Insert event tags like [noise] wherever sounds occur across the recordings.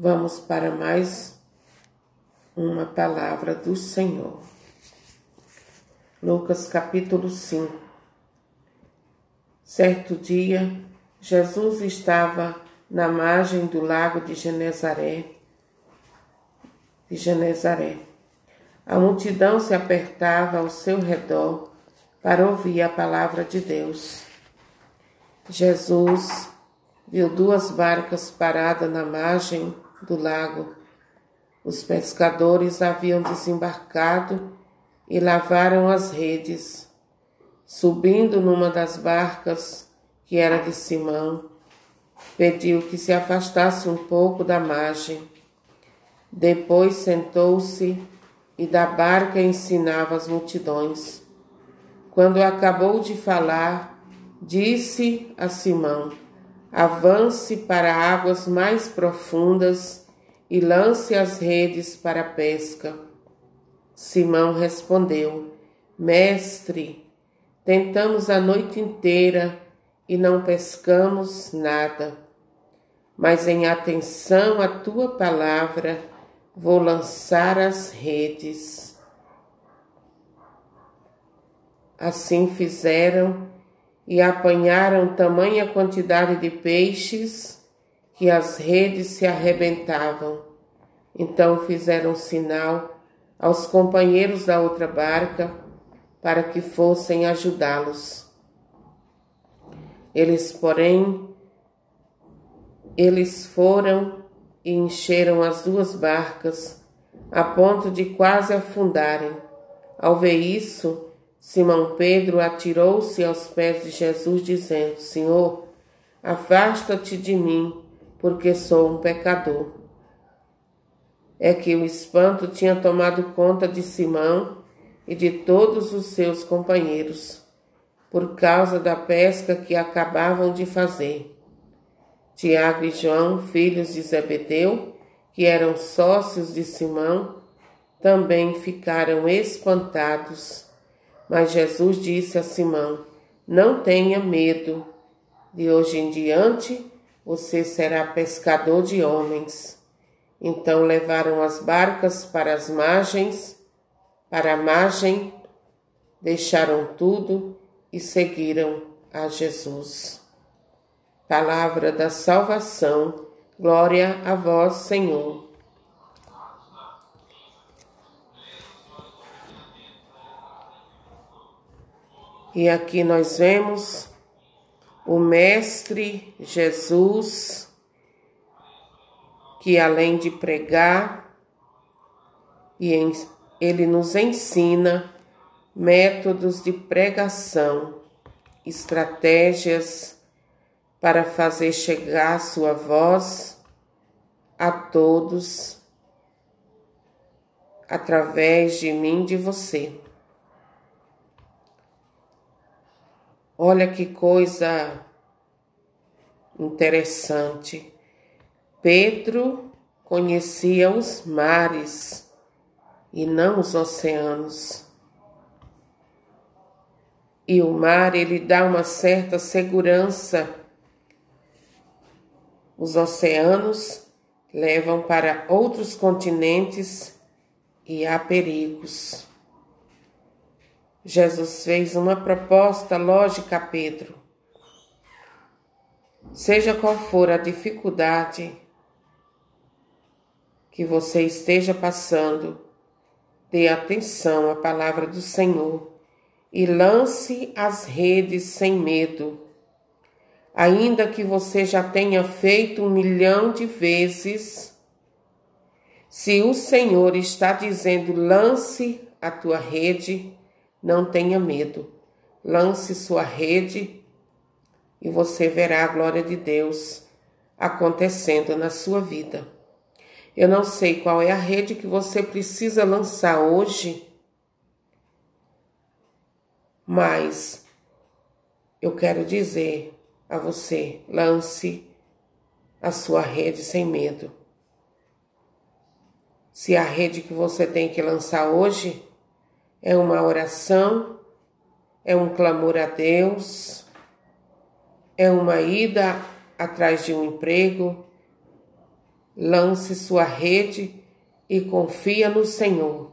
Vamos para mais uma palavra do Senhor. Lucas capítulo 5. Certo dia, Jesus estava na margem do lago de Genezaré. De Genezaré. A multidão se apertava ao seu redor para ouvir a palavra de Deus. Jesus viu duas barcas paradas na margem do lago. Os pescadores haviam desembarcado e lavaram as redes. Subindo numa das barcas, que era de Simão, pediu que se afastasse um pouco da margem. Depois sentou-se e da barca ensinava as multidões. Quando acabou de falar, disse a Simão: avance para águas mais profundas e lance as redes para a pesca. Simão respondeu: Mestre, tentamos a noite inteira e não pescamos nada. Mas em atenção à tua palavra, vou lançar as redes. Assim fizeram e apanharam tamanha quantidade de peixes que as redes se arrebentavam. Então fizeram sinal aos companheiros da outra barca para que fossem ajudá-los. Eles, porém, eles foram e encheram as duas barcas a ponto de quase afundarem. Ao ver isso, Simão Pedro atirou-se aos pés de Jesus, dizendo: Senhor, afasta-te de mim, porque sou um pecador. É que o espanto tinha tomado conta de Simão e de todos os seus companheiros, por causa da pesca que acabavam de fazer. Tiago e João, filhos de Zebedeu, que eram sócios de Simão, também ficaram espantados mas Jesus disse a Simão: Não tenha medo, de hoje em diante você será pescador de homens. Então levaram as barcas para as margens, para a margem, deixaram tudo e seguiram a Jesus. Palavra da salvação, glória a vós, Senhor. E aqui nós vemos o Mestre Jesus, que além de pregar, ele nos ensina métodos de pregação, estratégias para fazer chegar sua voz a todos através de mim, de você. Olha que coisa interessante. Pedro conhecia os mares e não os oceanos. E o mar ele dá uma certa segurança. Os oceanos levam para outros continentes e há perigos. Jesus fez uma proposta lógica a Pedro. Seja qual for a dificuldade que você esteja passando, dê atenção à palavra do Senhor e lance as redes sem medo. Ainda que você já tenha feito um milhão de vezes, se o Senhor está dizendo lance a tua rede, não tenha medo. Lance sua rede e você verá a glória de Deus acontecendo na sua vida. Eu não sei qual é a rede que você precisa lançar hoje, mas eu quero dizer a você: lance a sua rede sem medo. Se a rede que você tem que lançar hoje é uma oração, é um clamor a Deus, é uma ida atrás de um emprego, lance sua rede e confia no Senhor.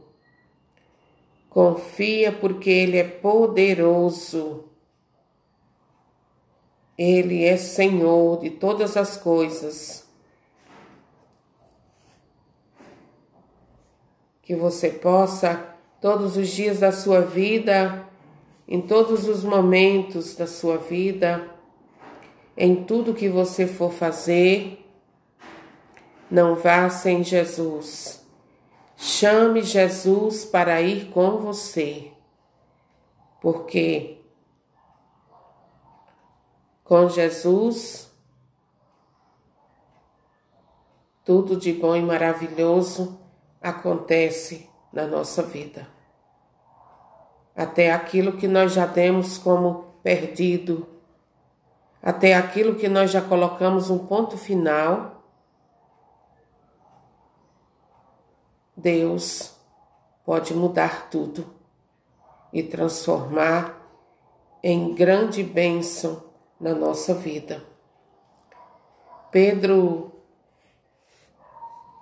Confia porque Ele é poderoso. Ele é Senhor de todas as coisas. Que você possa, todos os dias da sua vida, em todos os momentos da sua vida, em tudo que você for fazer, não vá sem Jesus. Chame Jesus para ir com você, porque com Jesus tudo de bom e maravilhoso acontece na nossa vida. Até aquilo que nós já demos como perdido, até aquilo que nós já colocamos um ponto final Deus pode mudar tudo e transformar em grande bênção na nossa vida. Pedro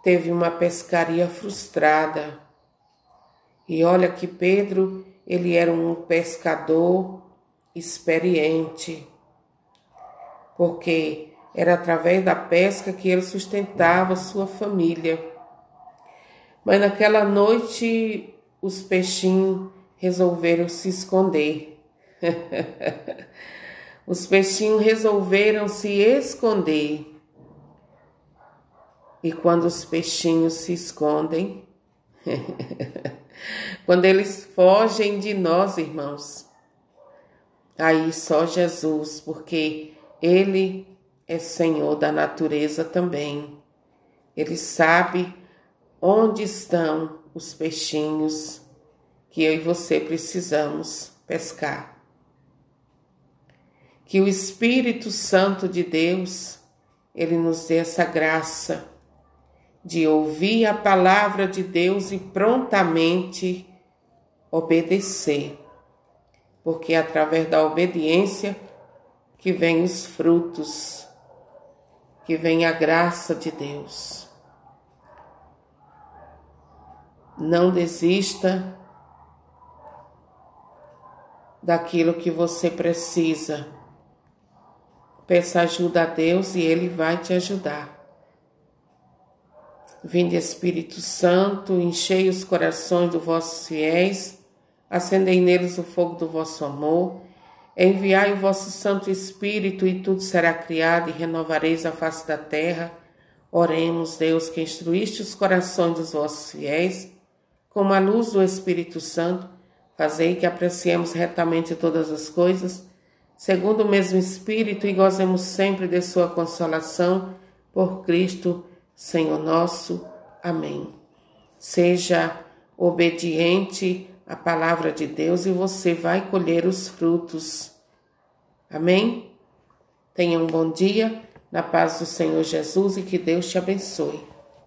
teve uma pescaria frustrada. E olha que Pedro, ele era um pescador experiente, porque era através da pesca que ele sustentava sua família. Mas naquela noite os peixinhos resolveram se esconder. [laughs] os peixinhos resolveram se esconder. E quando os peixinhos se escondem, [laughs] quando eles fogem de nós, irmãos, aí só Jesus, porque Ele é Senhor da natureza também. Ele sabe Onde estão os peixinhos que eu e você precisamos pescar? Que o Espírito Santo de Deus, ele nos dê essa graça de ouvir a palavra de Deus e prontamente obedecer, porque é através da obediência que vem os frutos, que vem a graça de Deus. Não desista daquilo que você precisa. Peça ajuda a Deus e Ele vai te ajudar. Vinde Espírito Santo, enchei os corações dos vossos fiéis, acendei neles o fogo do vosso amor, enviai o vosso Santo Espírito e tudo será criado e renovareis a face da terra. Oremos, Deus, que instruíste os corações dos vossos fiéis como a luz do Espírito Santo, fazei que apreciemos retamente todas as coisas, segundo o mesmo Espírito, e gozemos sempre de Sua consolação, por Cristo, Senhor nosso. Amém. Seja obediente à palavra de Deus e você vai colher os frutos. Amém? Tenha um bom dia, na paz do Senhor Jesus e que Deus te abençoe.